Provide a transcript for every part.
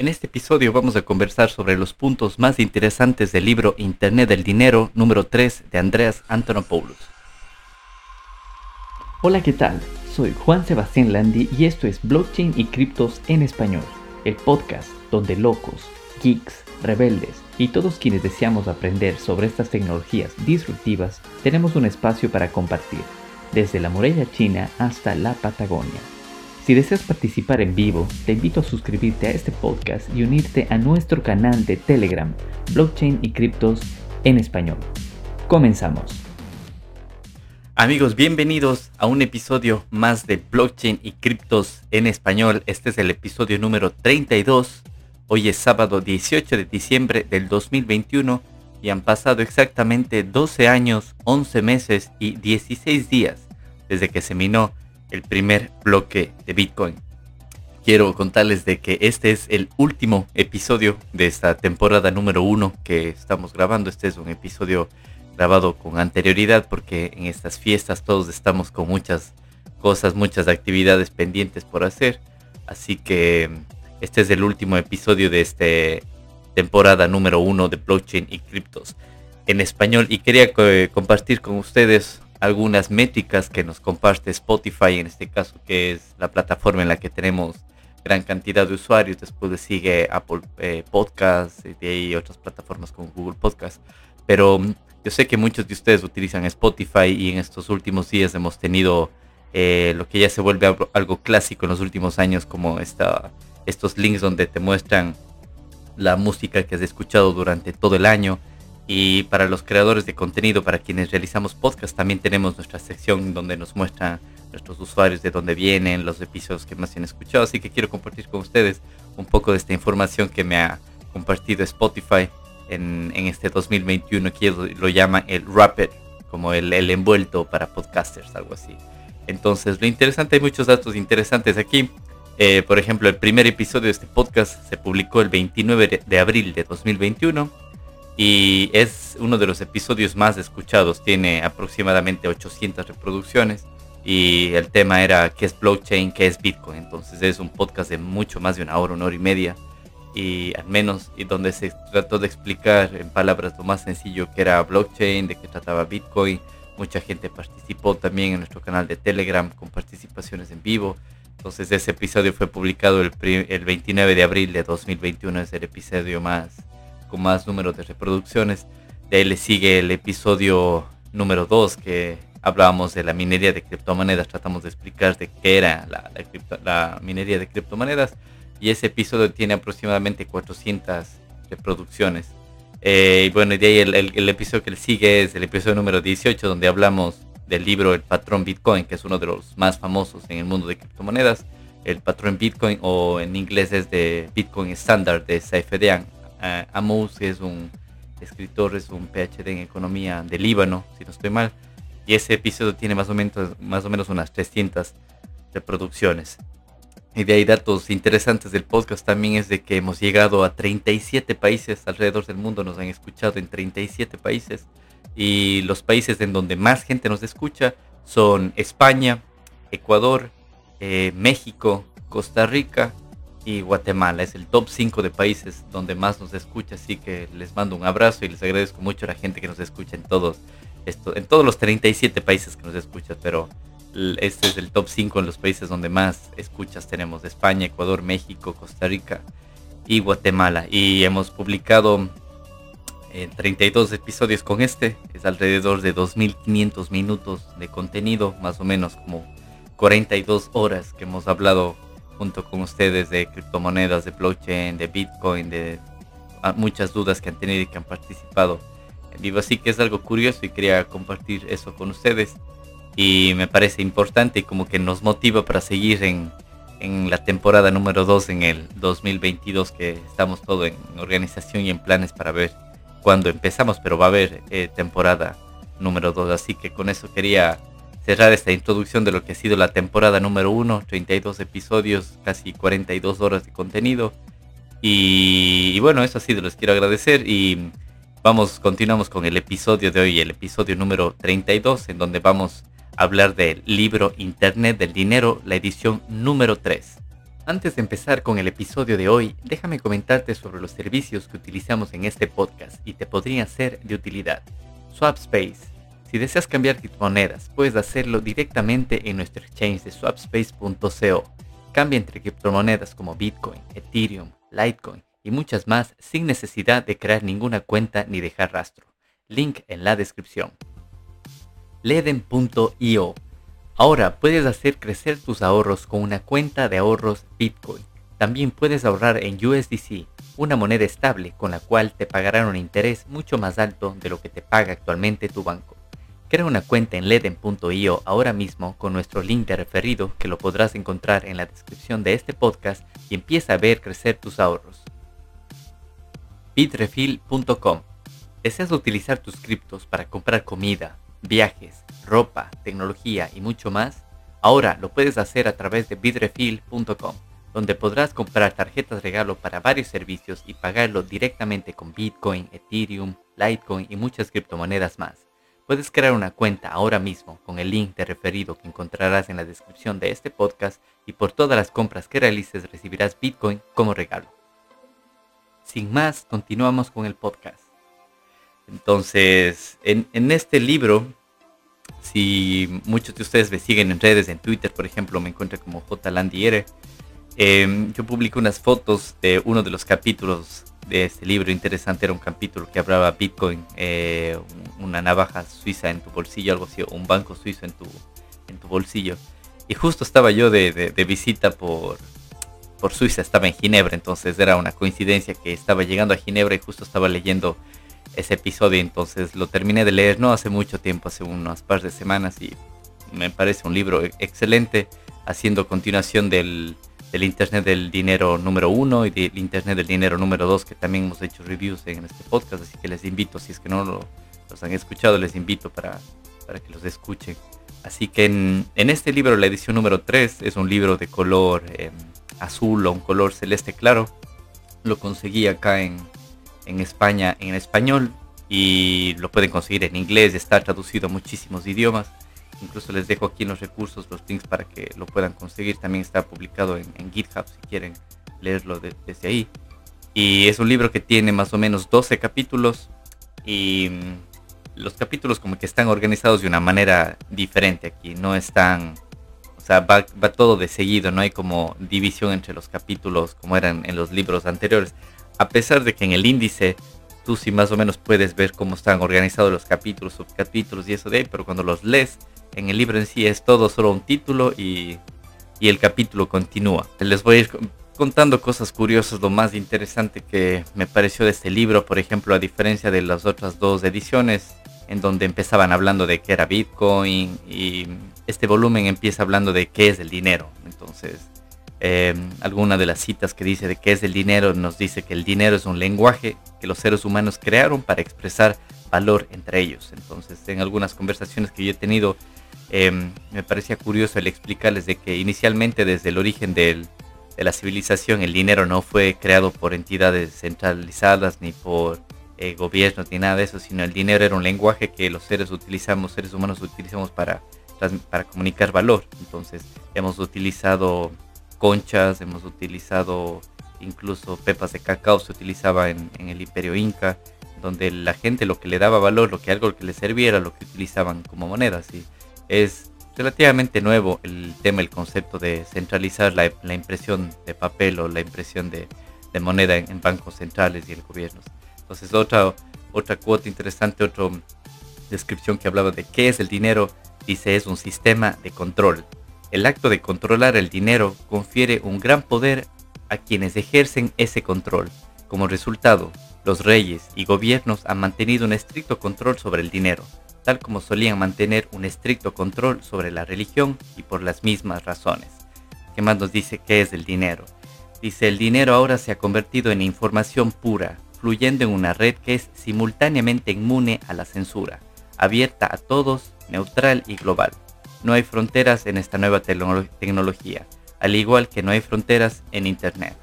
En este episodio vamos a conversar sobre los puntos más interesantes del libro Internet del Dinero número 3 de Andreas Antonopoulos. Hola, ¿qué tal? Soy Juan Sebastián Landi y esto es Blockchain y Criptos en Español, el podcast donde locos, geeks, rebeldes y todos quienes deseamos aprender sobre estas tecnologías disruptivas tenemos un espacio para compartir, desde la muralla china hasta la Patagonia. Si deseas participar en vivo, te invito a suscribirte a este podcast y unirte a nuestro canal de Telegram, Blockchain y Criptos en Español. Comenzamos. Amigos, bienvenidos a un episodio más de Blockchain y Criptos en Español. Este es el episodio número 32. Hoy es sábado 18 de diciembre del 2021 y han pasado exactamente 12 años, 11 meses y 16 días desde que se minó el primer bloque de Bitcoin. Quiero contarles de que este es el último episodio de esta temporada número uno que estamos grabando. Este es un episodio grabado con anterioridad porque en estas fiestas todos estamos con muchas cosas, muchas actividades pendientes por hacer. Así que este es el último episodio de esta temporada número uno de blockchain y criptos en español y quería eh, compartir con ustedes algunas métricas que nos comparte Spotify, en este caso, que es la plataforma en la que tenemos gran cantidad de usuarios. Después le sigue Apple eh, Podcasts, y de otras plataformas como Google Podcasts. Pero mm, yo sé que muchos de ustedes utilizan Spotify y en estos últimos días hemos tenido eh, lo que ya se vuelve algo, clásico en los últimos años, como esta, estos links donde te muestran la música que has escuchado durante todo el año y para los creadores de contenido, para quienes realizamos podcast, también tenemos nuestra sección donde nos muestra nuestros usuarios de dónde vienen, los episodios que más han escuchado. Así que quiero compartir con ustedes un poco de esta información que me ha compartido Spotify en, este 2021, que lo llama el Rapid, como el, el envuelto para podcasters, algo así. Entonces, lo interesante, hay muchos datos interesantes aquí. Eh, por ejemplo, el primer episodio de este podcast se publicó el 29 de abril de 2021 y es uno de los episodios más escuchados, tiene aproximadamente 800 reproducciones y el tema era qué es blockchain, qué es Bitcoin, entonces es un podcast de mucho más de una hora, una hora y media y al menos y donde se trató de explicar en palabras lo más sencillo que era blockchain, de qué trataba Bitcoin, mucha gente participó también en nuestro canal de Telegram con participaciones en vivo. Entonces ese episodio fue publicado el, el 29 de abril de 2021, es el episodio más con más números de reproducciones. De ahí le sigue el episodio número 2 que hablábamos de la minería de criptomonedas, tratamos de explicar de qué era la, minería de criptomonedas y ese episodio tiene aproximadamente 400 reproducciones. Eh, y bueno, de ahí el, episodio que le sigue es el episodio número 18 donde hablamos del libro El patrón Bitcoin, que es uno de los más famosos en el mundo de criptomonedas. El patrón Bitcoin o en inglés es de Bitcoin Standard de Saif uh, Amos es un escritor, es un PhD en economía de Líbano, si no estoy mal. Y ese episodio tiene más o menos, más o menos unas 300 reproducciones. Y de ahí datos interesantes del podcast también es de que hemos llegado a 37 países alrededor del mundo, nos han escuchado en 37 países. Y los países en donde más gente nos escucha son España, Ecuador, eh, México, Costa Rica, y Guatemala. Es el top 5 de países donde más nos escucha, así que les mando un abrazo y les agradezco mucho a la gente que nos escucha en todos, esto, en todos los 37 países que nos escuchan, pero este es el top 5 en los países donde más escuchas tenemos, España, Ecuador, México, Costa Rica y Guatemala. Y hemos publicado 32 eh, episodios con este, es alrededor de 2.500 minutos de contenido, más o menos como 42 horas que hemos hablado junto con ustedes de criptomonedas, de blockchain, de Bitcoin, de ah, muchas dudas que han tenido y que han participado en vivo. Así que es algo curioso y quería compartir eso con ustedes. Y me parece importante y como que nos motiva para seguir en, en la temporada número 2 en el 2022 que estamos todo en organización y en planes para ver cuándo empezamos, pero va a haber eh, temporada número 2. Así que con eso quería cerrar esta introducción de lo que ha sido la temporada número 1, 32 episodios, casi 42 horas de contenido. Y, bueno, eso ha sido, les quiero agradecer y vamos, continuamos con el episodio de hoy, el episodio número 32, en donde vamos a hablar del libro Internet del Dinero, la edición número 3. Antes de empezar con el episodio de hoy, déjame comentarte sobre los servicios que utilizamos en este podcast y te podrían ser de utilidad. Swapspace. Si deseas cambiar criptomonedas, puedes hacerlo directamente en nuestro exchange de swapspace.co. Cambia entre criptomonedas como Bitcoin, Ethereum, Litecoin y muchas más sin necesidad de crear ninguna cuenta ni dejar rastro. Link en la descripción. Leden.io Ahora puedes hacer crecer tus ahorros con una cuenta de ahorros Bitcoin. También puedes ahorrar en USDC, una moneda estable con la cual te pagarán un interés mucho más alto de lo que te paga actualmente tu banco. Crea una cuenta en leden.io ahora mismo con nuestro link de referido que lo podrás encontrar en la descripción de este podcast y empieza a ver crecer tus ahorros. Bitrefill.com ¿Deseas utilizar tus criptos para comprar comida, viajes, ropa, tecnología y mucho más, ahora lo puedes hacer a través de bitrefill.com, donde podrás comprar tarjetas regalo para varios servicios y pagarlo directamente con Bitcoin, Ethereum, Litecoin y muchas criptomonedas más. Puedes crear una cuenta ahora mismo con el link de referido que encontrarás en la descripción de este podcast y por todas las compras que realices recibirás Bitcoin como regalo. Sin más, continuamos con el podcast. Entonces, en, este libro si muchos de ustedes me siguen en redes, en Twitter, por ejemplo, me encuentran como JLandiere. Eh, yo publico unas fotos de uno de los capítulos de este libro interesante. Era un capítulo que hablaba Bitcoin, eh, una navaja suiza en tu bolsillo, algo así, un banco suizo en tu, en tu bolsillo. Y justo estaba yo de, de visita por, por Suiza, estaba en Ginebra, entonces era una coincidencia que estaba llegando a Ginebra y justo estaba leyendo ese episodio, entonces lo terminé de leer no hace mucho tiempo, hace unas par de semanas y me parece un libro excelente, haciendo continuación del, Internet del Dinero número uno y del Internet del Dinero número dos, que también hemos hecho reviews en este podcast, así que les invito, si es que no los han escuchado, les invito para, para que los escuchen. Así que en, este libro, la edición número 3, es un libro de color em, azul o un color celeste claro. Lo conseguí acá en, en España en español y lo pueden conseguir en inglés, está traducido a muchísimos idiomas. Incluso les dejo aquí en los recursos los links para que lo puedan conseguir. También está publicado en, GitHub si quieren leerlo desde ahí. Y es un libro que tiene más o menos 12 capítulos y mm, los capítulos como que están organizados de una manera diferente aquí. No están, o sea, va todo de seguido, no hay como división entre los capítulos como eran en los libros anteriores a pesar de que en el índice tú sí más o menos puedes ver cómo están organizados los capítulos, subcapítulos y eso de ahí, pero cuando los lees en el libro en sí es todo solo un título y, el capítulo continúa. Les voy a ir contando cosas curiosas, lo más interesante que me pareció de este libro, por ejemplo, a diferencia de las otras dos ediciones, en donde empezaban hablando de qué era Bitcoin y este volumen empieza hablando de qué es el dinero. Entonces, eh, alguna de las citas que dice de qué es el dinero nos dice que el dinero es un lenguaje que los seres humanos crearon para expresar valor entre ellos. Entonces, en algunas conversaciones que yo he tenido, em, me parecía curioso el explicarles de que inicialmente desde el origen de la civilización el dinero no fue creado por entidades centralizadas ni por eh, gobiernos ni nada de eso, sino el dinero era un lenguaje que los seres utilizamos, seres humanos utilizamos para, para comunicar valor. Entonces, hemos utilizado conchas, hemos utilizado incluso pepas de cacao, se utilizaba en, el imperio inca, donde la gente lo que le daba valor, lo que algo que le serviera, lo que utilizaban como monedas. Y es relativamente nuevo el tema, el concepto de centralizar la, impresión de papel o la impresión de, moneda en, bancos centrales y en gobiernos. Entonces otra, otra cuota interesante, otra descripción que hablaba de qué es el dinero, dice es un sistema de control el acto de controlar el dinero confiere un gran poder a quienes ejercen ese control. Como resultado, los reyes y gobiernos han mantenido un estricto control sobre el dinero, tal como solían mantener un estricto control sobre la religión y por las mismas razones. ¿Qué más nos dice qué es el dinero? Dice, el dinero ahora se ha convertido en información pura, fluyendo en una red que es simultáneamente inmune a la censura, abierta a todos, neutral y global. No hay fronteras en esta nueva tecnología, al igual que no hay fronteras en Internet.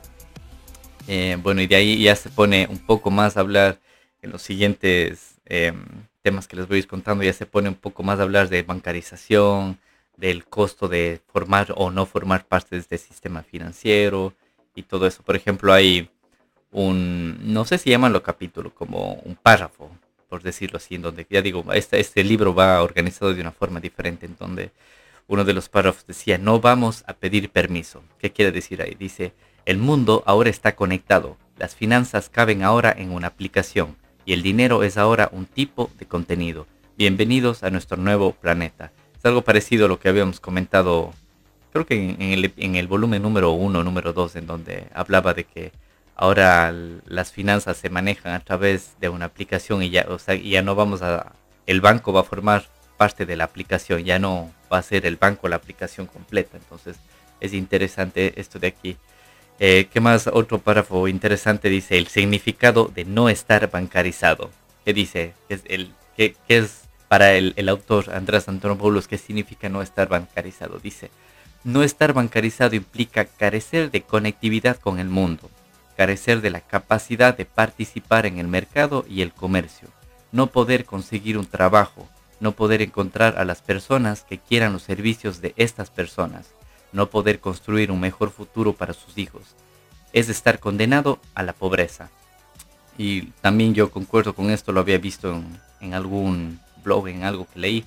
Eh, bueno, y de ahí ya se pone un poco más a hablar en los siguientes em, temas que les voy a ir contando, ya se pone un poco más a hablar de bancarización, del costo de formar o no formar parte de este sistema financiero y todo eso. Por ejemplo, hay un, no sé si llamanlo capítulo, como un párrafo, por decirlo así, en donde ya digo, este, este libro va organizado de una forma diferente, en donde uno de los párrafos decía, no vamos a pedir permiso. ¿Qué quiere decir ahí? Dice, el mundo ahora está conectado, las finanzas caben ahora en una aplicación y el dinero es ahora un tipo de contenido. Bienvenidos a nuestro nuevo planeta. Es algo parecido a lo que habíamos comentado, creo que en, el, volumen número uno, número dos, en donde hablaba de que ahora las finanzas se manejan a través de una aplicación y ya, o sea, ya no vamos a, el banco va a formar parte de la aplicación, ya no va a ser el banco la aplicación completa. Entonces es interesante esto de aquí. Eh, ¿Qué más? Otro párrafo interesante dice el significado de no estar bancarizado. ¿Qué dice? ¿Qué es, el, qué, es para el, el, autor Andrés Antonopoulos? ¿Qué significa no estar bancarizado? Dice, no estar bancarizado implica carecer de conectividad con el mundo, carecer de la capacidad de participar en el mercado y el comercio, no poder conseguir un trabajo, no poder encontrar a las personas que quieran los servicios de estas personas, no poder construir un mejor futuro para sus hijos. Es estar condenado a la pobreza. Y también yo concuerdo con esto, lo había visto en, algún blog, en algo que leí.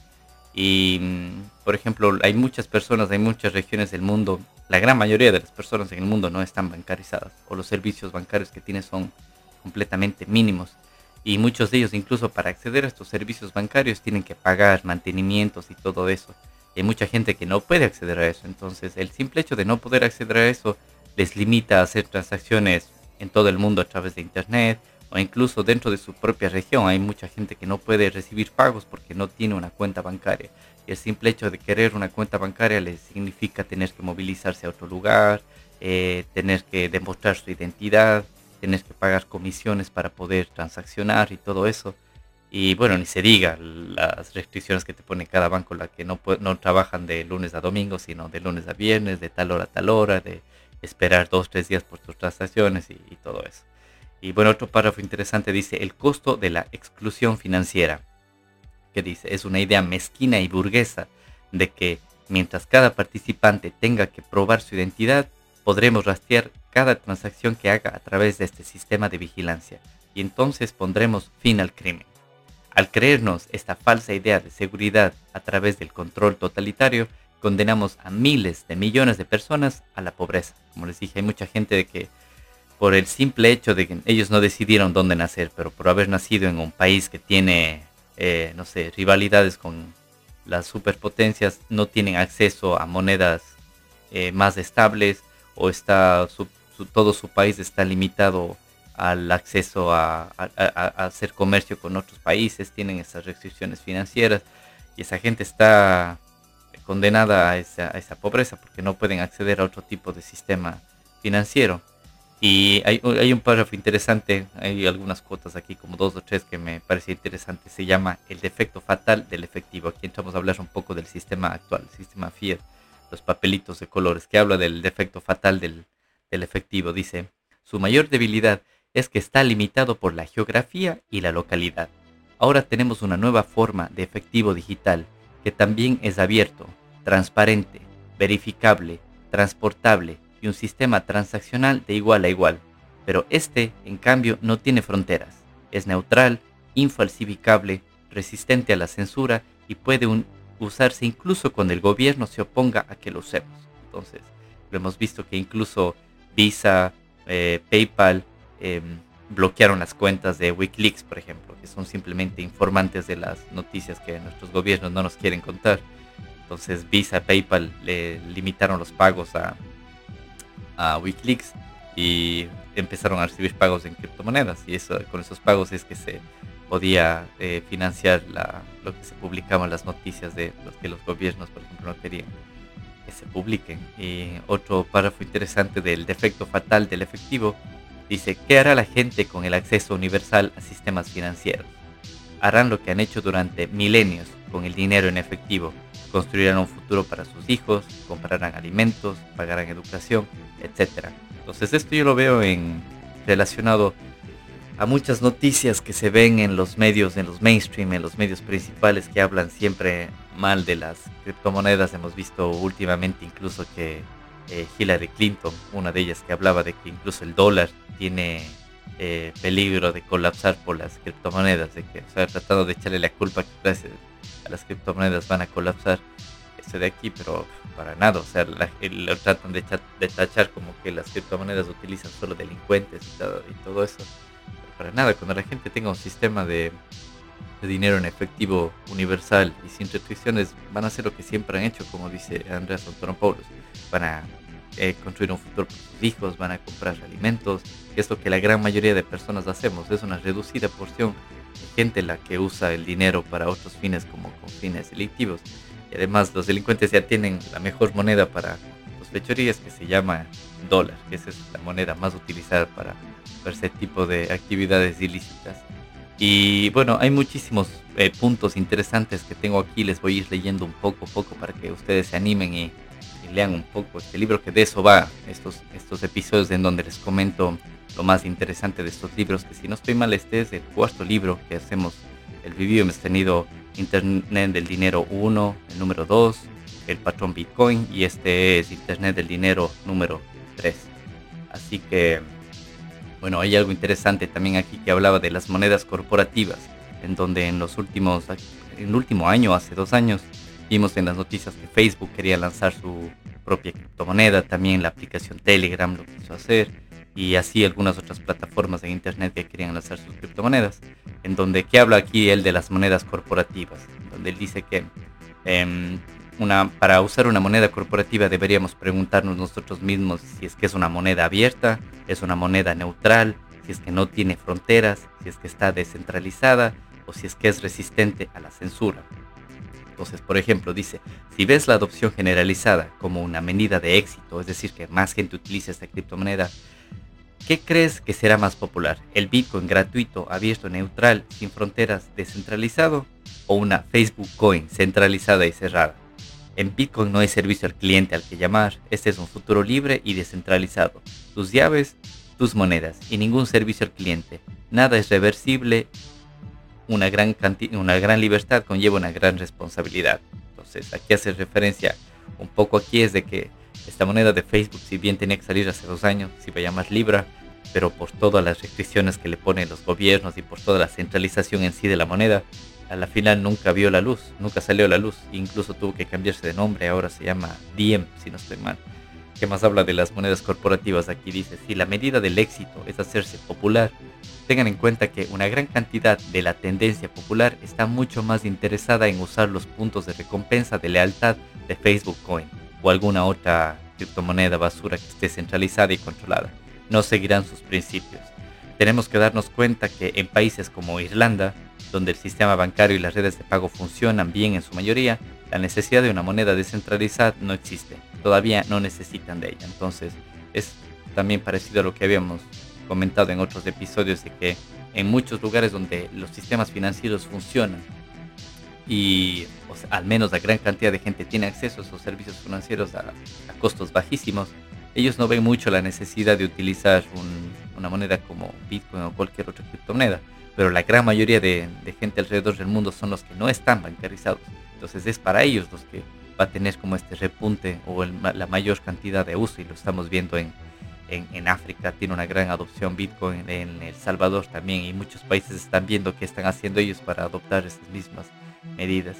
Y, mm, por ejemplo, hay muchas personas, hay muchas regiones del mundo, la gran mayoría de las personas en el mundo no están bancarizadas o los servicios bancarios que tienen son completamente mínimos. Y muchos de ellos incluso para acceder a estos servicios bancarios tienen que pagar mantenimientos y todo eso hay mucha gente que no puede acceder a eso. Entonces, el simple hecho de no poder acceder a eso les limita a hacer transacciones en todo el mundo a través de Internet o incluso dentro de su propia región. Hay mucha gente que no puede recibir pagos porque no tiene una cuenta bancaria. El simple hecho de querer una cuenta bancaria les significa tener que movilizarse a otro lugar, eh, tener que demostrar su identidad, tener que pagar comisiones para poder transaccionar y todo eso. Y bueno, ni se diga las restricciones que te pone cada banco, la que no trabajan de lunes a domingo, sino de lunes a viernes, de tal hora a tal hora, de esperar dos, tres días por tus transacciones y, todo eso. Y bueno, otro párrafo interesante dice, el costo de la exclusión financiera, dice, es una idea mezquina y burguesa de que mientras cada participante tenga que probar su identidad, podremos rastrear cada transacción que haga a través de este sistema de vigilancia y entonces pondremos fin al crimen. Al creernos esta falsa idea de seguridad a través del control totalitario, condenamos a miles de millones de personas a la pobreza. Como les dije, hay mucha gente de que por el simple hecho de que ellos no decidieron dónde nacer, pero por haber nacido en un país que tiene, eh, no sé, rivalidades con las superpotencias, no tienen acceso a monedas eh, más estables o está todo su país está limitado al acceso a, hacer comercio con otros países, tienen esas restricciones financieras y esa gente está condenada a esa, pobreza porque no pueden acceder a otro tipo de sistema financiero. Y hay, un párrafo interesante, hay algunas cuotas aquí, como dos o tres que me parece interesante. Se llama el defecto fatal del efectivo. Aquí entramos a hablar un poco del sistema actual, el sistema Fiat, los papelitos de colores, que habla del defecto fatal del, del efectivo. Dice, su mayor debilidad es que está limitado por la geografía y la localidad. Ahora tenemos una nueva forma de efectivo digital que también es abierto, transparente, verificable, transportable y un sistema transaccional de igual a igual. Pero este, en cambio, no tiene fronteras. Es neutral, infalsificable, resistente a la censura y puede usarse incluso cuando el gobierno se oponga a que lo usemos. Entonces, lo hemos visto que incluso Visa, eh, PayPal, Em, bloquearon las cuentas de Wikileaks, por ejemplo, que son simplemente informantes de las noticias que nuestros gobiernos no nos quieren contar. Entonces Visa, PayPal le limitaron los pagos a, a Wikileaks y empezaron a recibir pagos en criptomonedas y eso con esos pagos es que se podía eh, financiar la, lo que se publicaba las noticias de los que los gobiernos, por ejemplo, no querían que se publiquen. Y otro párrafo interesante del defecto fatal del efectivo Dice, ¿qué hará la gente con el acceso universal a sistemas financieros? Harán lo que han hecho durante milenios con el dinero en efectivo. Construirán un futuro para sus hijos, comprarán alimentos, pagarán educación, etc. Entonces esto yo lo veo en relacionado a muchas noticias que se ven en los medios, en los mainstream, en los medios principales que hablan siempre mal de las criptomonedas. Hemos visto últimamente incluso que eh, Hillary Clinton, una de ellas que hablaba de que incluso el dólar tiene eh, peligro de colapsar por las criptomonedas, de que, o sea, tratando de echarle la culpa a las criptomonedas van a colapsar de aquí, pero para nada, o sea, lo tratan de, tachar como que las criptomonedas utilizan solo delincuentes y todo, y todo eso, pero para nada, cuando la gente tenga un sistema de, dinero en efectivo universal y sin restricciones, van a hacer lo que siempre han hecho, como dice Andreas Antonopoulos, van a eh, construir un futuro para sus hijos, van a comprar alimentos, que es lo que la gran mayoría de personas hacemos, es una reducida porción gente la que usa el dinero para otros fines como con fines delictivos. Y además los delincuentes ya tienen la mejor moneda para sus fechorías que se llama dólar, que esa es la moneda más utilizada para, ese tipo de actividades ilícitas. Y bueno, hay muchísimos eh, puntos interesantes que tengo aquí, les voy a ir leyendo un poco a poco para que ustedes se animen y, lean un poco este libro, que de eso va, estos, estos episodios en donde les comento lo más interesante de estos libros, que si no estoy mal, este es el cuarto libro que hacemos el review, hemos tenido Internet del Dinero 1, el número 2, el patrón Bitcoin y este es Internet del Dinero número 3. Así que, bueno, hay algo interesante también aquí que hablaba de las monedas corporativas, en donde en los últimos, en el último año, hace dos años, vimos en las noticias que Facebook quería lanzar su propia criptomoneda, también la aplicación Telegram lo quiso hacer y así algunas otras plataformas de internet que querían lanzar sus criptomonedas, en donde que habla aquí él de las monedas corporativas, donde él dice que em, una, para usar una moneda corporativa deberíamos preguntarnos nosotros mismos si es que es una moneda abierta, es una moneda neutral, si es que no tiene fronteras, si es que está descentralizada o si es que es resistente a la censura. Entonces, por ejemplo, dice, si ves la adopción generalizada como una medida de éxito, es decir, que más gente utilice esta criptomoneda, ¿Qué crees que será más popular? ¿El Bitcoin gratuito, abierto, neutral, sin fronteras, descentralizado? ¿O una Facebook Coin centralizada y cerrada? En Bitcoin no hay servicio al cliente al que llamar. Este es un futuro libre y descentralizado. Tus llaves, tus monedas y ningún servicio al cliente. Nada es reversible. Una gran, una gran libertad conlleva una gran responsabilidad. Entonces aquí hace referencia un poco aquí es de que esta moneda de Facebook, si bien tenía que salir hace dos años, se iba a llamar Libra, pero por todas las restricciones que le ponen los gobiernos y por toda la centralización en sí de la moneda, a la final nunca vio la luz, nunca salió la luz, incluso tuvo que cambiarse de nombre, ahora se llama Diem, si no estoy mal. ¿Qué más habla de las monedas corporativas? Aquí dice, si la medida del éxito es hacerse popular, tengan en cuenta que una gran cantidad de la tendencia popular está mucho más interesada en usar los puntos de recompensa de lealtad de Facebook Coin o alguna otra criptomoneda basura que esté centralizada y controlada. No seguirán sus principios. Tenemos que darnos cuenta que en países como Irlanda, donde el sistema bancario y las redes de pago funcionan bien en su mayoría, la necesidad de una moneda descentralizada no existe. Todavía no necesitan de ella. Entonces es también parecido a lo que habíamos comentado en otros episodios de que en muchos lugares donde los sistemas financieros funcionan y al menos la gran cantidad de gente tiene acceso a esos servicios financieros a, costos bajísimos, ellos no ven mucho la necesidad de utilizar una moneda como Bitcoin o cualquier otra criptomoneda, pero la gran mayoría de, gente alrededor del mundo son los que no están bancarizados. Entonces es para ellos los que va a tener como este repunte o la mayor cantidad de uso y lo estamos viendo en, en, África, tiene una gran adopción Bitcoin, en El Salvador también y muchos países están viendo qué están haciendo ellos para adoptar esas mismas medidas.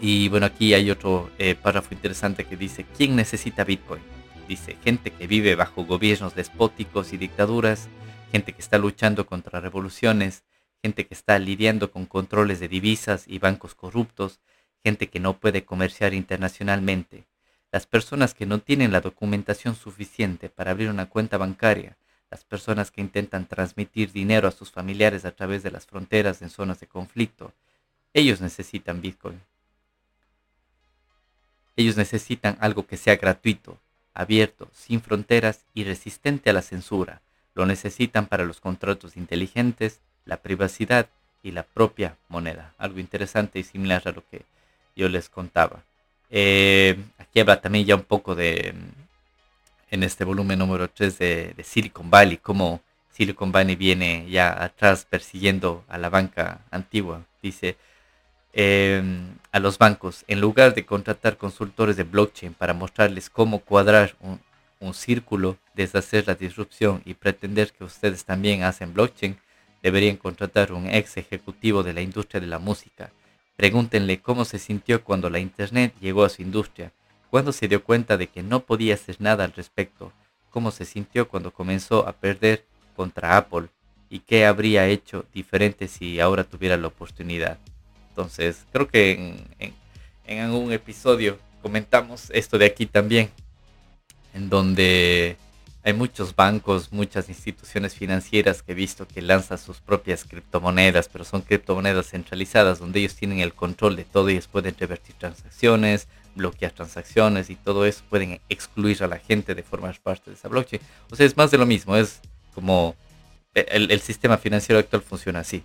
Y bueno, aquí hay otro eh, párrafo interesante que dice, ¿quién necesita Bitcoin? Dice, gente que vive bajo gobiernos despóticos y dictaduras, gente que está luchando contra revoluciones, gente que está lidiando con controles de divisas y bancos corruptos, gente que no puede comerciar internacionalmente. Las personas que no tienen la documentación suficiente para abrir una cuenta bancaria, las personas que intentan transmitir dinero a sus familiares a través de las fronteras en zonas de conflicto, ellos necesitan Bitcoin. Ellos necesitan algo que sea gratuito, abierto, sin fronteras y resistente a la censura. Lo necesitan para los contratos inteligentes, la privacidad y la propia moneda. Algo interesante y similar a lo que yo les contaba. Eh, aquí habla también ya un poco de, en este volumen número 3 de, de Silicon Valley, cómo Silicon Valley viene ya atrás persiguiendo a la banca antigua. Dice, em, a los bancos, en lugar de contratar consultores de blockchain para mostrarles cómo cuadrar un, un círculo, deshacer la disrupción y pretender que ustedes también hacen blockchain, deberían contratar un ex ejecutivo de la industria de la música. Pregúntenle cómo se sintió cuando la Internet llegó a su industria, cuando se dio cuenta de que no podía hacer nada al respecto, cómo se sintió cuando comenzó a perder contra Apple y qué habría hecho diferente si ahora tuviera la oportunidad. Entonces, creo que en, algún episodio comentamos esto de aquí también, en donde hay muchos bancos, muchas instituciones financieras que he visto que lanzan sus propias criptomonedas, pero son criptomonedas centralizadas donde ellos tienen el control de todo, y ellos pueden revertir transacciones, bloquear transacciones y todo eso, pueden excluir a la gente de formar parte de esa blockchain. O sea, es más de lo mismo, es como el, el sistema financiero actual funciona así,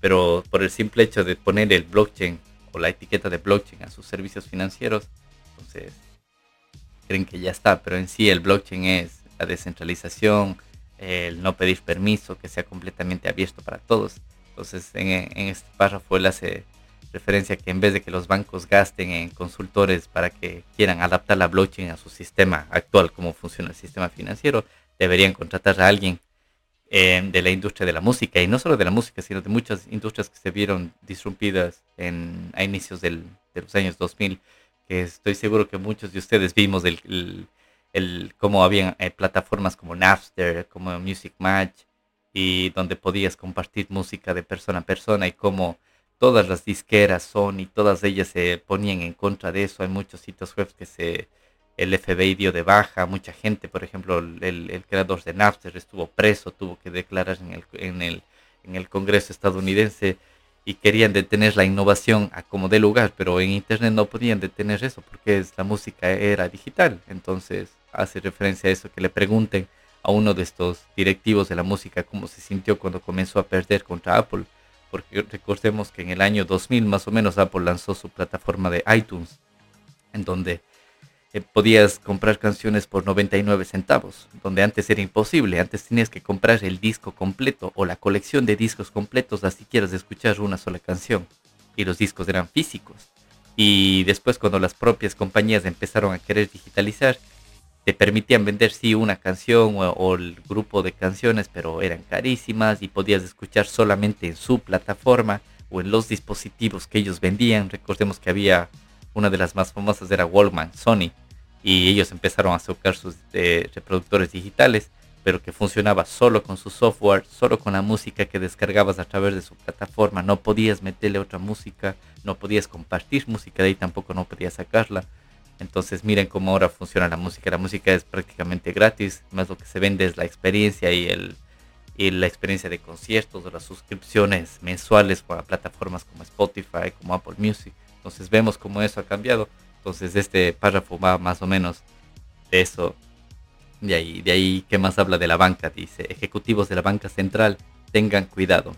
pero por el simple hecho de poner el blockchain o la etiqueta de blockchain a sus servicios financieros, entonces creen que ya está, pero en sí el blockchain es la descentralización, el no pedir permiso, que sea completamente abierto para todos. Entonces, en, este párrafo él hace referencia que en vez de que los bancos gasten en consultores para que quieran adaptar la blockchain a su sistema actual, como funciona el sistema financiero, deberían contratar a alguien eh, de la industria de la música, y no solo de la música, sino de muchas industrias que se vieron disrumpidas en, a inicios de los años 2000, que estoy seguro que muchos de ustedes vimos el el cómo habían eh, plataformas como Napster, como Music Match, y donde podías compartir música de persona a persona y cómo todas las disqueras son y todas ellas se ponían en contra de eso. Hay muchos sitios web que se el FBI dio de baja, mucha gente, por ejemplo, el, creador de Napster estuvo preso, tuvo que declarar en el, en el, en el Congreso estadounidense y querían detener la innovación a como de lugar, pero en Internet no podían detener eso porque es, la música era digital. Entonces hace referencia a eso, que le pregunten a uno de estos directivos de la música cómo se sintió cuando comenzó a perder contra Apple. Porque recordemos que en el año 2000 más o menos Apple lanzó su plataforma de iTunes, en donde eh, podías comprar canciones por 99 centavos, donde antes era imposible, antes tenías que comprar el disco completo o la colección de discos completos si quieres escuchar una sola canción, y los discos eran físicos. Y después cuando las propias compañías empezaron a querer digitalizar, te permitían vender sí una canción o, o, el grupo de canciones, pero eran carísimas y podías escuchar solamente en su plataforma o en los dispositivos que ellos vendían. Recordemos que había una de las más famosas era Walkman, Sony, y ellos empezaron a sacar sus eh, reproductores digitales, pero que funcionaba solo con su software, solo con la música que descargabas a través de su plataforma. No podías meterle otra música, no podías compartir música de ahí, tampoco no podías sacarla. Entonces miren cómo ahora funciona la música. La música es prácticamente gratis, más lo que se vende es la experiencia y el y la experiencia de conciertos o las suscripciones mensuales para plataformas como Spotify, como Apple Music. Entonces vemos cómo eso ha cambiado. Entonces este párrafo va más o menos de eso. De ahí, de ahí que más habla de la banca. Dice, ejecutivos de la banca central, tengan cuidado.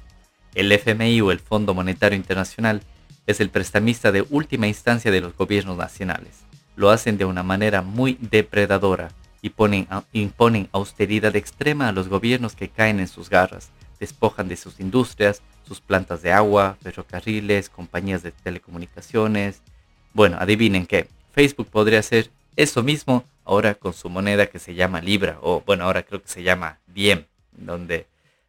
El FMI o el Fondo Monetario Internacional es el prestamista de última instancia de los gobiernos nacionales. Lo hacen de una manera muy depredadora y ponen, imponen austeridad extrema a los gobiernos que caen en sus garras, despojan de sus industrias, sus plantas de agua, ferrocarriles, compañías de telecomunicaciones. Bueno, adivinen qué, Facebook podría hacer eso mismo ahora con su moneda que se llama Libra, o bueno, ahora creo que se llama Diem, donde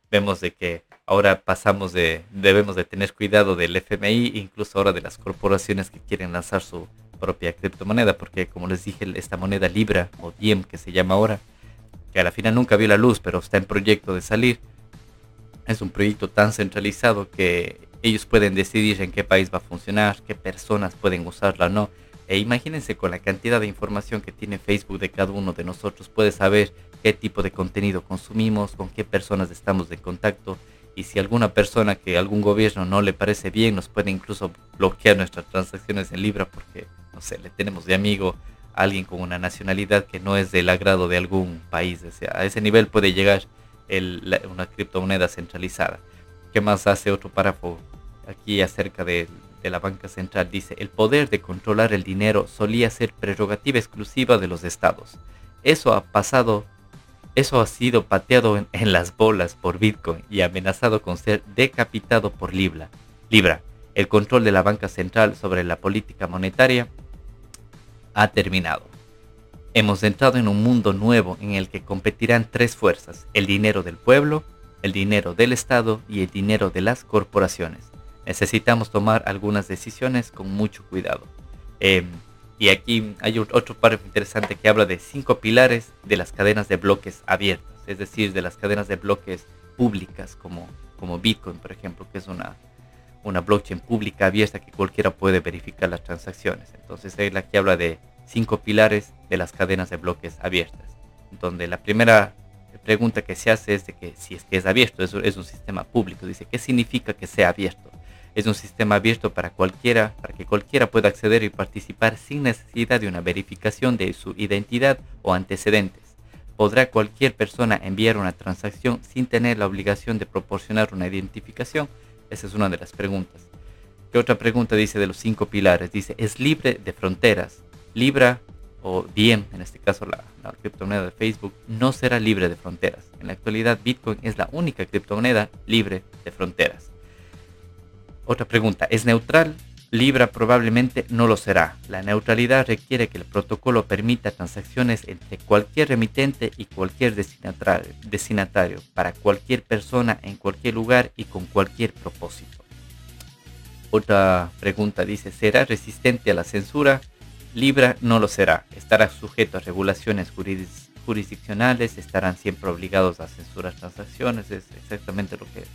vemos de que ahora pasamos de, debemos de tener cuidado del FMI, incluso ahora de las corporaciones que quieren lanzar su propia criptomoneda, porque como les dije, esta moneda Libra o Diem que se llama ahora, que a la final nunca vio la luz, pero está en proyecto de salir, es un proyecto tan centralizado que ellos pueden decidir en qué país va a funcionar, qué personas pueden usarla o no. E imagínense con la cantidad de información que tiene Facebook de cada uno de nosotros, puede saber qué tipo de contenido consumimos, con qué personas estamos en contacto y si alguna persona que algún gobierno no le parece bien nos puede incluso bloquear nuestras transacciones en Libra porque, no sé, le tenemos de amigo a alguien con una nacionalidad que no es del agrado de algún país. A ese nivel puede llegar una criptomoneda centralizada. ¿Qué más hace otro párrafo aquí acerca de, la banca central? Dice, el poder de controlar el dinero solía ser prerrogativa exclusiva de los estados. Eso ha pasado, eso ha sido pateado en, las bolas por Bitcoin y amenazado con ser decapitado por Libra. Libra. el control de la banca central sobre la política monetaria ha terminado. Hemos entrado en un mundo nuevo en el que competirán tres fuerzas, el dinero del pueblo, el dinero del Estado y el dinero de las corporaciones. Necesitamos tomar algunas decisiones con mucho cuidado. Em, y aquí hay otro párrafo interesante que habla de cinco pilares de las cadenas de bloques abiertas, es decir, de las cadenas de bloques públicas como, como Bitcoin, por ejemplo, que es una, una blockchain pública abierta que cualquiera puede verificar las transacciones. Entonces él aquí habla de cinco pilares de las cadenas de bloques abiertas, donde la primera pregunta que se hace es de que si es que es abierto, eso es un sistema público, dice, ¿qué significa que sea abierto? Es un sistema abierto para cualquiera, para que cualquiera pueda acceder y participar sin necesidad de una verificación de su identidad o antecedentes. ¿Podrá cualquier persona enviar una transacción sin tener la obligación de proporcionar una identificación? Esa es una de las preguntas. ¿Qué otra pregunta dice de los cinco pilares? Dice, ¿es libre de fronteras? Libra o Diem, en este caso la, criptomoneda de Facebook, no será libre de fronteras. En la actualidad Bitcoin es la única criptomoneda libre de fronteras. Otra pregunta, ¿es neutral? Libra probablemente no lo será. La neutralidad requiere que el protocolo permita transacciones entre cualquier remitente y cualquier destinatario, destinatario, para cualquier persona en cualquier lugar y con cualquier propósito. Otra pregunta dice, ¿será resistente a la censura? Libra no lo será. Estará sujeto a regulaciones jurisdiccionales, estarán siempre obligados a censurar transacciones, es exactamente lo que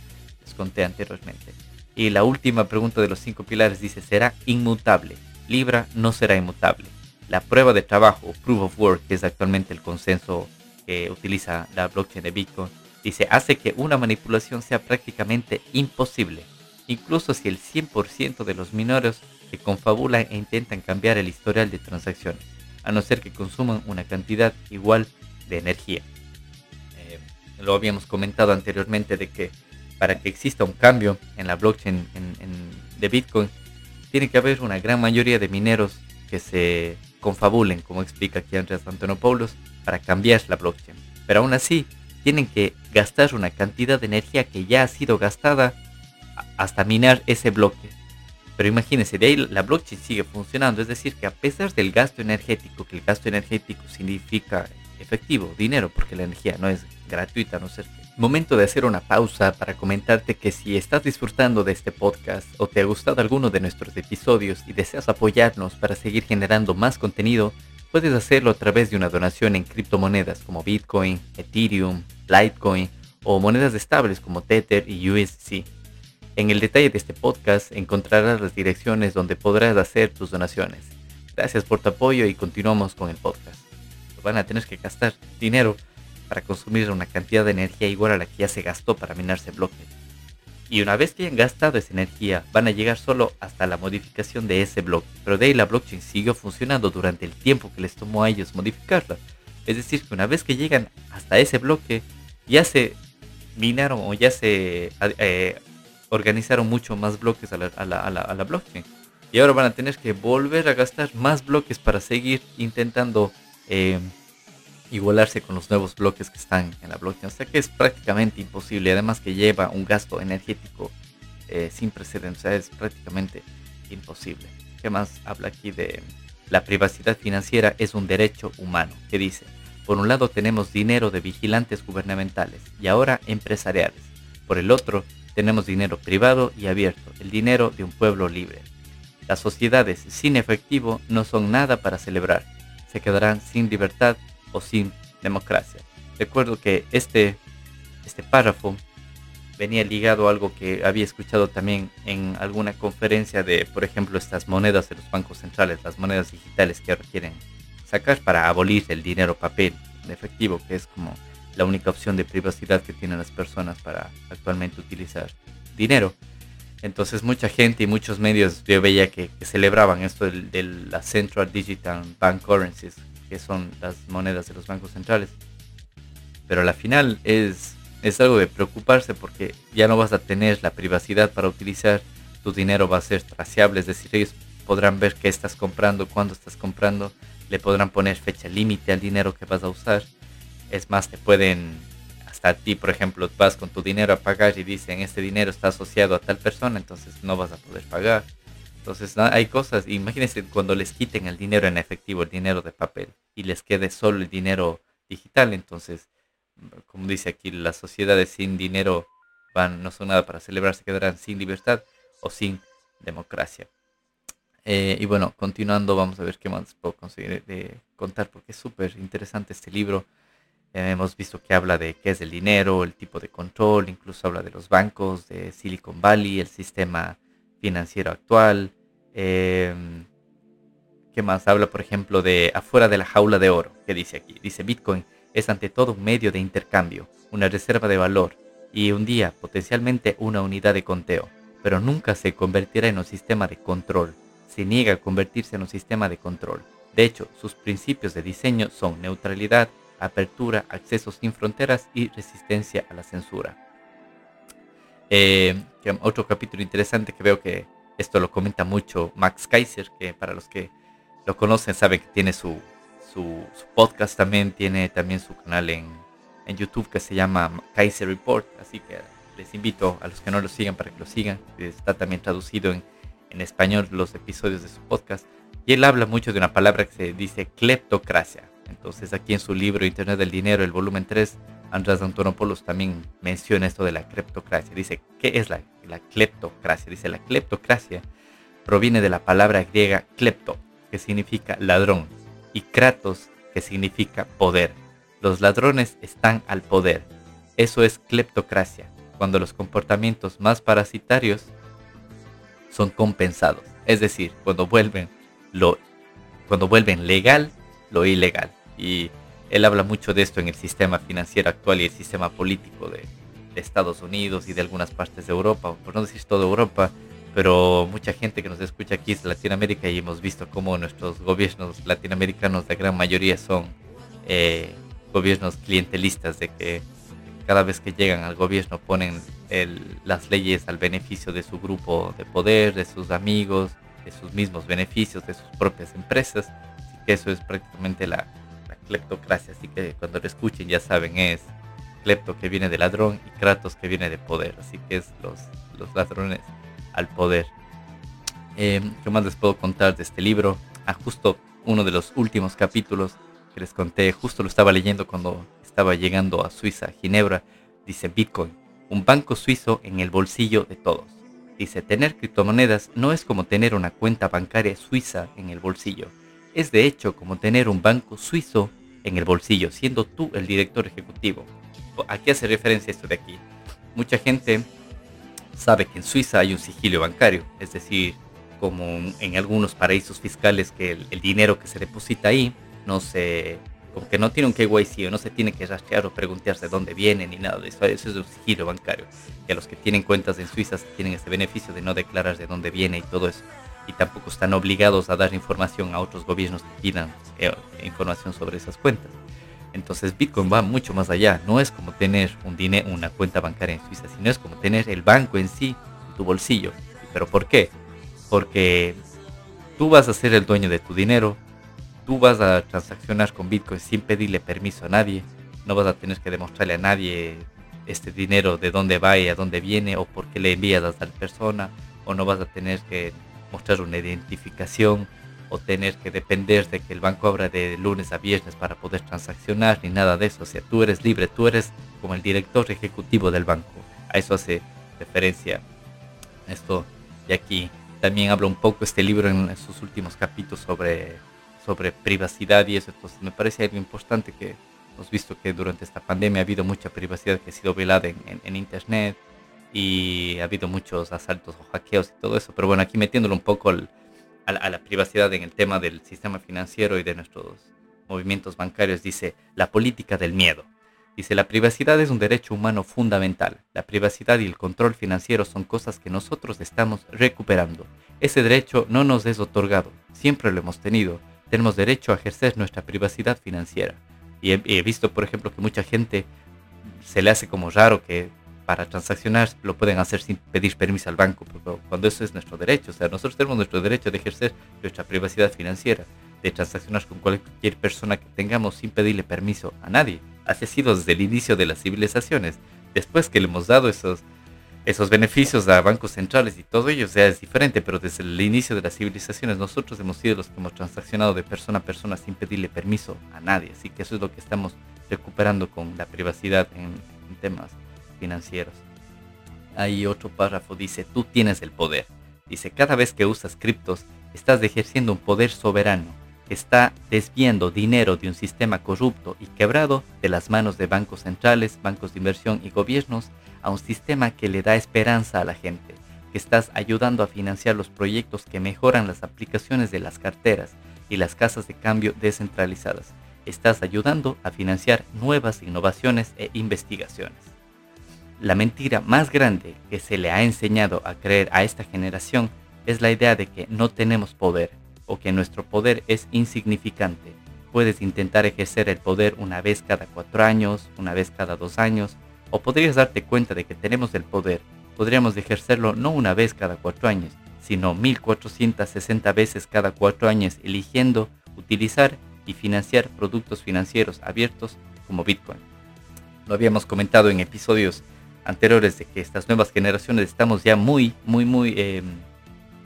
les conté anteriormente. Y la última pregunta de los cinco pilares dice, ¿será inmutable? Libra no será inmutable. La prueba de trabajo, proof of work, que es actualmente el consenso que utiliza la blockchain de Bitcoin, dice, hace que una manipulación sea prácticamente imposible, incluso si el 100% de los mineros se confabulan e intentan cambiar el historial de transacciones, a no ser que consuman una cantidad igual de energía. Eh, lo habíamos comentado anteriormente de que para que exista un cambio en la blockchain de Bitcoin, tiene que haber una gran mayoría de mineros que se confabulen, como explica aquí Andrés Antonopoulos, para cambiar la blockchain. Pero aún así, tienen que gastar una cantidad de energía que ya ha sido gastada hasta minar ese bloque. Pero imagínense, de ahí la blockchain sigue funcionando, es decir, que a pesar del gasto energético, que el gasto energético significa efectivo, dinero, porque la energía no es gratuita, no sé Momento de hacer una pausa para comentarte que si estás disfrutando de este podcast o te ha gustado alguno de nuestros episodios y deseas apoyarnos para seguir generando más contenido, puedes hacerlo a través de una donación en criptomonedas como Bitcoin, Ethereum, Litecoin o monedas estables como Tether y USC. En el detalle de este podcast encontrarás las direcciones donde podrás hacer tus donaciones. Gracias por tu apoyo y continuamos con el podcast. Van a tener que gastar dinero para consumir una cantidad de energía igual a la que ya se gastó para minarse bloque. Y una vez que hayan gastado esa energía, van a llegar solo hasta la modificación de ese bloque. Pero de ahí la blockchain siguió funcionando durante el tiempo que les tomó a ellos modificarla. Es decir, que una vez que llegan hasta ese bloque, ya se minaron o ya se eh, organizaron mucho más bloques a la, a, la, a la, blockchain. Y ahora van a tener que volver a gastar más bloques para seguir intentando eh, igualarse con los nuevos bloques que están en la blockchain. O sea que es prácticamente imposible. Además que lleva un gasto energético eh, sin precedentes. Es prácticamente imposible. ¿Qué más habla aquí de la privacidad financiera? Es un derecho humano. ¿Qué dice? Por un lado tenemos dinero de vigilantes gubernamentales y ahora empresariales. Por el otro tenemos dinero privado y abierto, el dinero de un pueblo libre. Las sociedades sin efectivo no son nada para celebrar. Se quedarán sin libertad o sin democracia. Recuerdo que este, este párrafo venía ligado a algo que había escuchado también en alguna conferencia de, por ejemplo, estas monedas de los bancos centrales, las monedas digitales que requieren sacar para abolir el dinero papel en efectivo, que es como la única opción de privacidad que tienen las personas para actualmente utilizar dinero. Entonces mucha gente y muchos medios yo veía que, celebraban esto de, de la Central Digital Bank Currencies, que son las monedas de los bancos centrales. Pero a la final es, es algo de preocuparse porque ya no vas a tener la privacidad para utilizar, tu dinero va a ser traciable, es decir, ellos podrán ver qué estás comprando, cuándo estás comprando, le podrán poner fecha límite al dinero que vas a usar. Es más, te pueden a ti, por ejemplo, vas con tu dinero a pagar y dicen este dinero está asociado a tal persona, entonces no vas a poder pagar. Entonces hay cosas, imagínense cuando les quiten el dinero en efectivo, el dinero de papel, y les quede solo el dinero digital, entonces, como dice aquí, las sociedades sin dinero van, no son nada para celebrar, se quedarán sin libertad o sin democracia. Eh, y bueno, continuando, vamos a ver qué más puedo conseguir contar, porque es súper interesante este libro. Eh, hemos visto que habla de qué es el dinero, el tipo de control, incluso habla de los bancos, de Silicon Valley, el sistema financiero actual, Em, ¿Qué más? Habla, por ejemplo, de afuera de la jaula de oro, que dice aquí. Dice, Bitcoin es ante todo un medio de intercambio, una reserva de valor y un día potencialmente una unidad de conteo, pero nunca se convertirá en un sistema de control. Se niega a convertirse en un sistema de control. De hecho, sus principios de diseño son neutralidad, apertura, acceso sin fronteras y resistencia a la censura. Eh, otro capítulo interesante que veo que esto lo comenta mucho Max Kaiser, que para los que lo conocen saben que tiene su, su, podcast también, tiene también su canal en, en, YouTube que se llama Kaiser Report, así que les invito a los que no lo sigan para que lo sigan, está también traducido en, en español los episodios de su podcast, y él habla mucho de una palabra que se dice cleptocracia. Entonces aquí en su libro Internet del Dinero, el volumen 3, Andrés Antonopoulos también menciona esto de la cleptocracia. Dice, ¿qué es la, la cleptocracia? Dice, la cleptocracia proviene de la palabra griega klepto, que significa ladrón, y kratos, que significa poder. Los ladrones están al poder. Eso es cleptocracia, cuando los comportamientos más parasitarios son compensados. Es decir, cuando vuelven, lo, cuando vuelven legal lo ilegal. Y él habla mucho de esto en el sistema financiero actual y el sistema político de, Estados Unidos y de algunas partes de Europa, por no decir toda Europa, pero mucha gente que nos escucha aquí es de Latinoamérica y hemos visto cómo nuestros gobiernos latinoamericanos, la gran mayoría son eh, gobiernos clientelistas, de que cada vez que llegan al gobierno ponen las leyes al beneficio de su grupo de poder, de sus amigos, de sus mismos beneficios, de sus propias empresas. Así que eso es prácticamente la, cleptocracia, así que cuando lo escuchen ya saben, es clepto que viene de ladrón y kratos que viene de poder, así que es los, los ladrones al poder. Eh, ¿Qué más les puedo contar de este libro? Ah, justo uno de los últimos capítulos que les conté, justo lo estaba leyendo cuando estaba llegando a Suiza, Ginebra, dice Bitcoin, un banco suizo en el bolsillo de todos. Dice, tener criptomonedas no es como tener una cuenta bancaria suiza en el bolsillo. Es de hecho como tener un banco suizo en el bolsillo, siendo tú el director ejecutivo. ¿A qué hace referencia esto de aquí? Mucha gente sabe que en Suiza hay un sigilio bancario, es decir, como en algunos paraísos fiscales que el, dinero que se deposita ahí no se como que no tiene un KYC o no se tiene que rastrear o preguntarse dónde viene ni nada de eso. Eso es un sigilo bancario. Y a los que tienen cuentas en Suiza tienen ese beneficio de no declarar de dónde viene y todo eso y tampoco están obligados a dar información a otros gobiernos que pidan eh, información sobre esas cuentas. Entonces Bitcoin va mucho más allá, no es como tener un dinero, una cuenta bancaria en Suiza, sino es como tener el banco en sí en tu bolsillo. ¿Pero por qué? Porque tú vas a ser el dueño de tu dinero, tú vas a transaccionar con Bitcoin sin pedirle permiso a nadie, no vas a tener que demostrarle a nadie este dinero de dónde va y a dónde viene o por qué le envías a tal persona, o no vas a tener que mostrar una identificación o tener que depender de que el banco abra de lunes a viernes para poder transaccionar ni nada de eso. O sea, tú eres libre, tú eres como el director ejecutivo del banco. A eso hace referencia esto. Y aquí también habla un poco este libro en sus últimos capítulos sobre, sobre privacidad y eso. Entonces me parece algo importante que hemos visto que durante esta pandemia ha habido mucha privacidad que ha sido velada en Internet y ha habido muchos asaltos o hackeos y todo eso. Pero bueno, aquí metiéndolo un poco a, la privacidad en el tema del sistema financiero y de nuestros movimientos bancarios, dice la política del miedo. Dice, la privacidad es un derecho humano fundamental. La privacidad y el control financiero son cosas que nosotros estamos recuperando. Ese derecho no nos es otorgado, siempre lo hemos tenido. Tenemos derecho a ejercer nuestra privacidad financiera. Y he visto, por ejemplo, que mucha gente se le hace como raro que para transaccionar lo pueden hacer sin pedir permiso al banco, cuando eso es nuestro derecho. O sea, nosotros tenemos nuestro derecho de ejercer nuestra privacidad financiera, de transaccionar con cualquier persona que tengamos sin pedirle permiso a nadie. Así ha sido desde el inicio de las civilizaciones. Después que le hemos dado esos, esos beneficios a bancos centrales y todo ello, sea, es diferente, pero desde el inicio de las civilizaciones nosotros hemos sido los que hemos transaccionado de persona a persona sin pedirle permiso a nadie. Así que eso es lo que estamos recuperando con la privacidad en, en temas financieros. Ahí otro párrafo dice, tú tienes el poder. Dice, cada vez que usas criptos, estás ejerciendo un poder soberano que está desviando dinero de un sistema corrupto y quebrado de las manos de bancos centrales, bancos de inversión y gobiernos a un sistema que le da esperanza a la gente, que estás ayudando a financiar los proyectos que mejoran las aplicaciones de las carteras y las casas de cambio descentralizadas. Estás ayudando a financiar nuevas innovaciones e investigaciones. La mentira más grande que se le ha enseñado a creer a esta generación es la idea de que no tenemos poder o que nuestro poder es insignificante. Puedes intentar ejercer el poder una vez cada cuatro años, una vez cada dos años, o podrías darte cuenta de que tenemos el poder. Podríamos ejercerlo no una vez cada cuatro años, sino 1460 veces cada cuatro años eligiendo utilizar y financiar productos financieros abiertos como Bitcoin. Lo habíamos comentado en episodios anteriores de que estas nuevas generaciones estamos ya muy, muy, muy eh,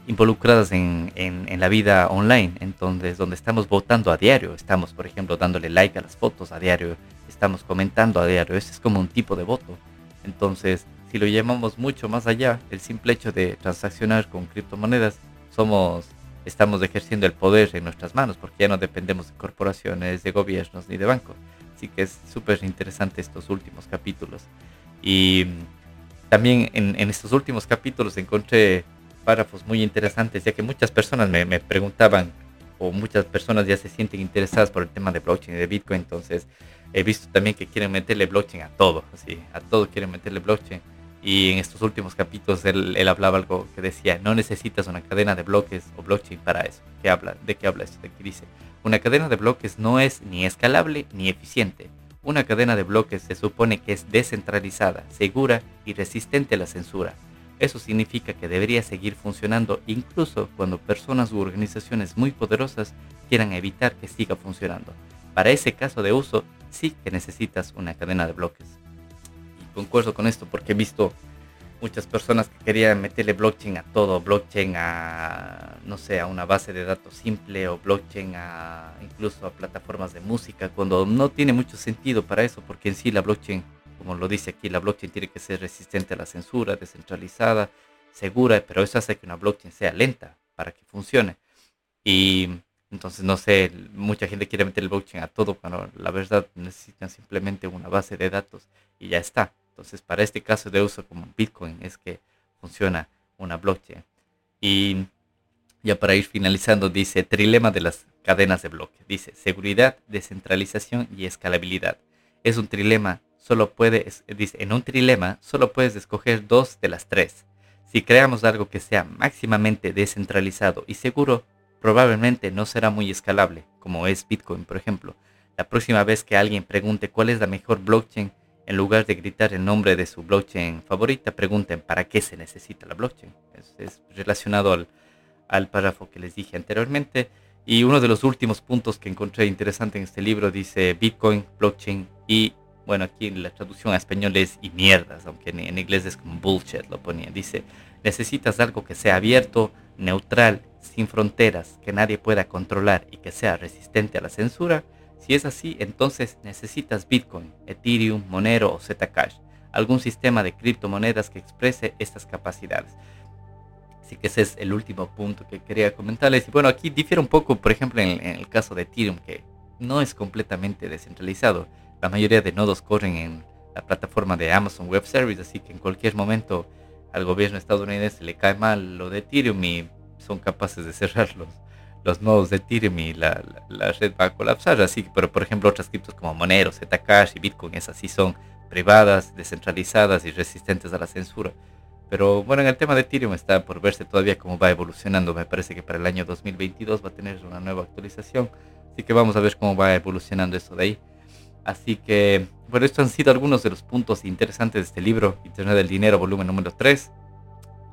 involucradas en, en, la vida online, entonces donde estamos votando a diario, estamos por ejemplo dándole like a las fotos a diario, estamos comentando a diario, ese es como un tipo de voto. Entonces, si lo llamamos mucho más allá, el simple hecho de transaccionar con criptomonedas, somos, estamos ejerciendo el poder en nuestras manos, porque ya no dependemos de corporaciones, de gobiernos ni de bancos. Así que es súper interesante estos últimos capítulos. Y también en, estos últimos capítulos encontré párrafos muy interesantes, ya que muchas personas me, me, preguntaban o muchas personas ya se sienten interesadas por el tema de blockchain y de Bitcoin, entonces he visto también que quieren meterle blockchain a todo, así, a todo quieren meterle blockchain. Y en estos últimos capítulos él, él, hablaba algo que decía, no necesitas una cadena de bloques o blockchain para eso. ¿Qué habla? ¿De qué habla esto? ¿De qué dice? Una cadena de bloques no es ni escalable ni eficiente. Una cadena de bloques se supone que es descentralizada, segura y resistente a la censura. Eso significa que debería seguir funcionando incluso cuando personas u organizaciones muy poderosas quieran evitar que siga funcionando. Para ese caso de uso, sí que necesitas una cadena de bloques. Y concuerdo con esto porque he visto muchas personas que querían meterle blockchain a todo, blockchain a, no sé, a una base de datos simple o blockchain a incluso a plataformas de música, cuando no tiene mucho sentido para eso, porque en sí la blockchain como lo dice aquí, la blockchain tiene que ser resistente a la censura, descentralizada, segura, pero eso hace que una blockchain sea lenta para que funcione. Y entonces, no sé, mucha gente quiere meter el blockchain a todo, cuando la verdad necesitan simplemente una base de datos y ya está. Entonces, para este caso de uso como Bitcoin es que funciona una blockchain. Y ya para ir finalizando, dice, trilema de las cadenas de bloques. Dice, seguridad, descentralización y escalabilidad. Es un trilema solo puedes, dice, en un trilema solo puedes escoger dos de las tres. Si creamos algo que sea máximamente descentralizado y seguro, probablemente no será muy escalable, como es Bitcoin, por ejemplo. La próxima vez que alguien pregunte cuál es la mejor blockchain, en lugar de gritar el nombre de su blockchain favorita, pregunten para qué se necesita la blockchain. Es, relacionado al, al párrafo que les dije anteriormente. Y uno de los últimos puntos que encontré interesante en este libro dice Bitcoin, blockchain y bueno, aquí la traducción a español es y mierdas, aunque en, inglés es como bullshit, lo ponía. Dice, necesitas algo que sea abierto, neutral, sin fronteras, que nadie pueda controlar y que sea resistente a la censura. Si es así, entonces necesitas Bitcoin, Ethereum, Monero o Zcash, algún sistema de criptomonedas que exprese estas capacidades. Así que ese es el último punto que quería comentarles. Y bueno, aquí difiere un poco, por ejemplo, en el caso de Ethereum, que no es completamente descentralizado la mayoría de nodos corren en la plataforma de Amazon Web Service, así que en cualquier momento al gobierno estadounidense le cae mal lo de Ethereum y son capaces de cerrar los, nodos de Ethereum y la, red va a colapsar. Así pero por ejemplo, otras criptos como Monero, Zcash y Bitcoin, esas sí son privadas, descentralizadas y resistentes a la censura. Pero bueno, en el tema de Ethereum está por verse todavía cómo va evolucionando. Me parece que para el año 2022 va a tener una nueva actualización. Así que vamos a ver cómo va evolucionando eso de ahí. Así que, bueno, estos han sido algunos de los puntos interesantes de este libro, Internet del Dinero, volumen número 3.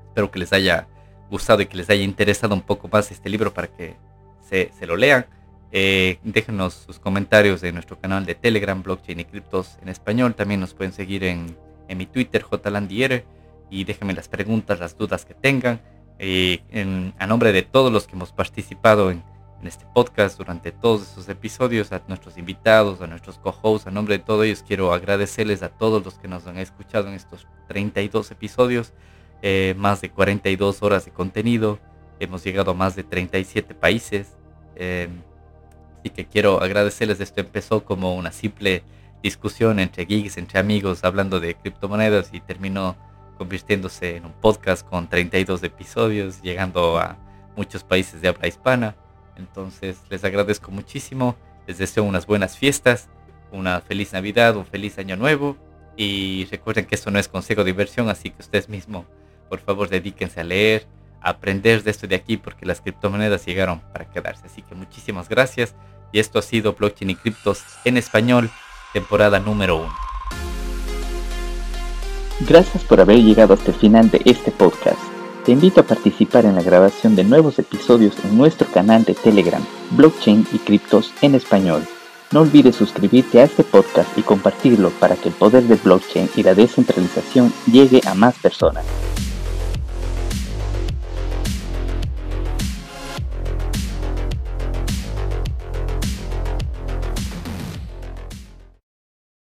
Espero que les haya gustado y que les haya interesado un poco más este libro para que se, lo lean. Eh, déjenos sus comentarios en nuestro canal de Telegram, Blockchain y Criptos en español. También nos pueden seguir en, en mi Twitter, jlandiere. Y déjenme las preguntas, las dudas que tengan. Eh, en, a nombre de todos los que hemos participado en, en este podcast durante todos estos episodios, a nuestros invitados, a nuestros co-hosts, a nombre de todos ellos quiero agradecerles a todos los que nos han escuchado en estos 32 episodios, eh, más de 42 horas de contenido, hemos llegado a más de 37 países, eh, así que quiero agradecerles, esto empezó como una simple discusión entre geeks, entre amigos, hablando de criptomonedas y terminó convirtiéndose en un podcast con 32 episodios, llegando a muchos países de habla hispana. Entonces les agradezco muchísimo, les deseo unas buenas fiestas, una feliz Navidad, un feliz año nuevo. Y recuerden que esto no es consejo de inversión, así que ustedes mismos por favor dedíquense a leer, a aprender de esto de aquí porque las criptomonedas llegaron para quedarse. Así que muchísimas gracias y esto ha sido Blockchain y Criptos en español, temporada número 1. Gracias por haber llegado hasta el final de este podcast. Te invito a participar en la grabación de nuevos episodios en nuestro canal de Telegram, Blockchain y Criptos en Español. No olvides suscribirte a este podcast y compartirlo para que el poder de blockchain y la descentralización llegue a más personas.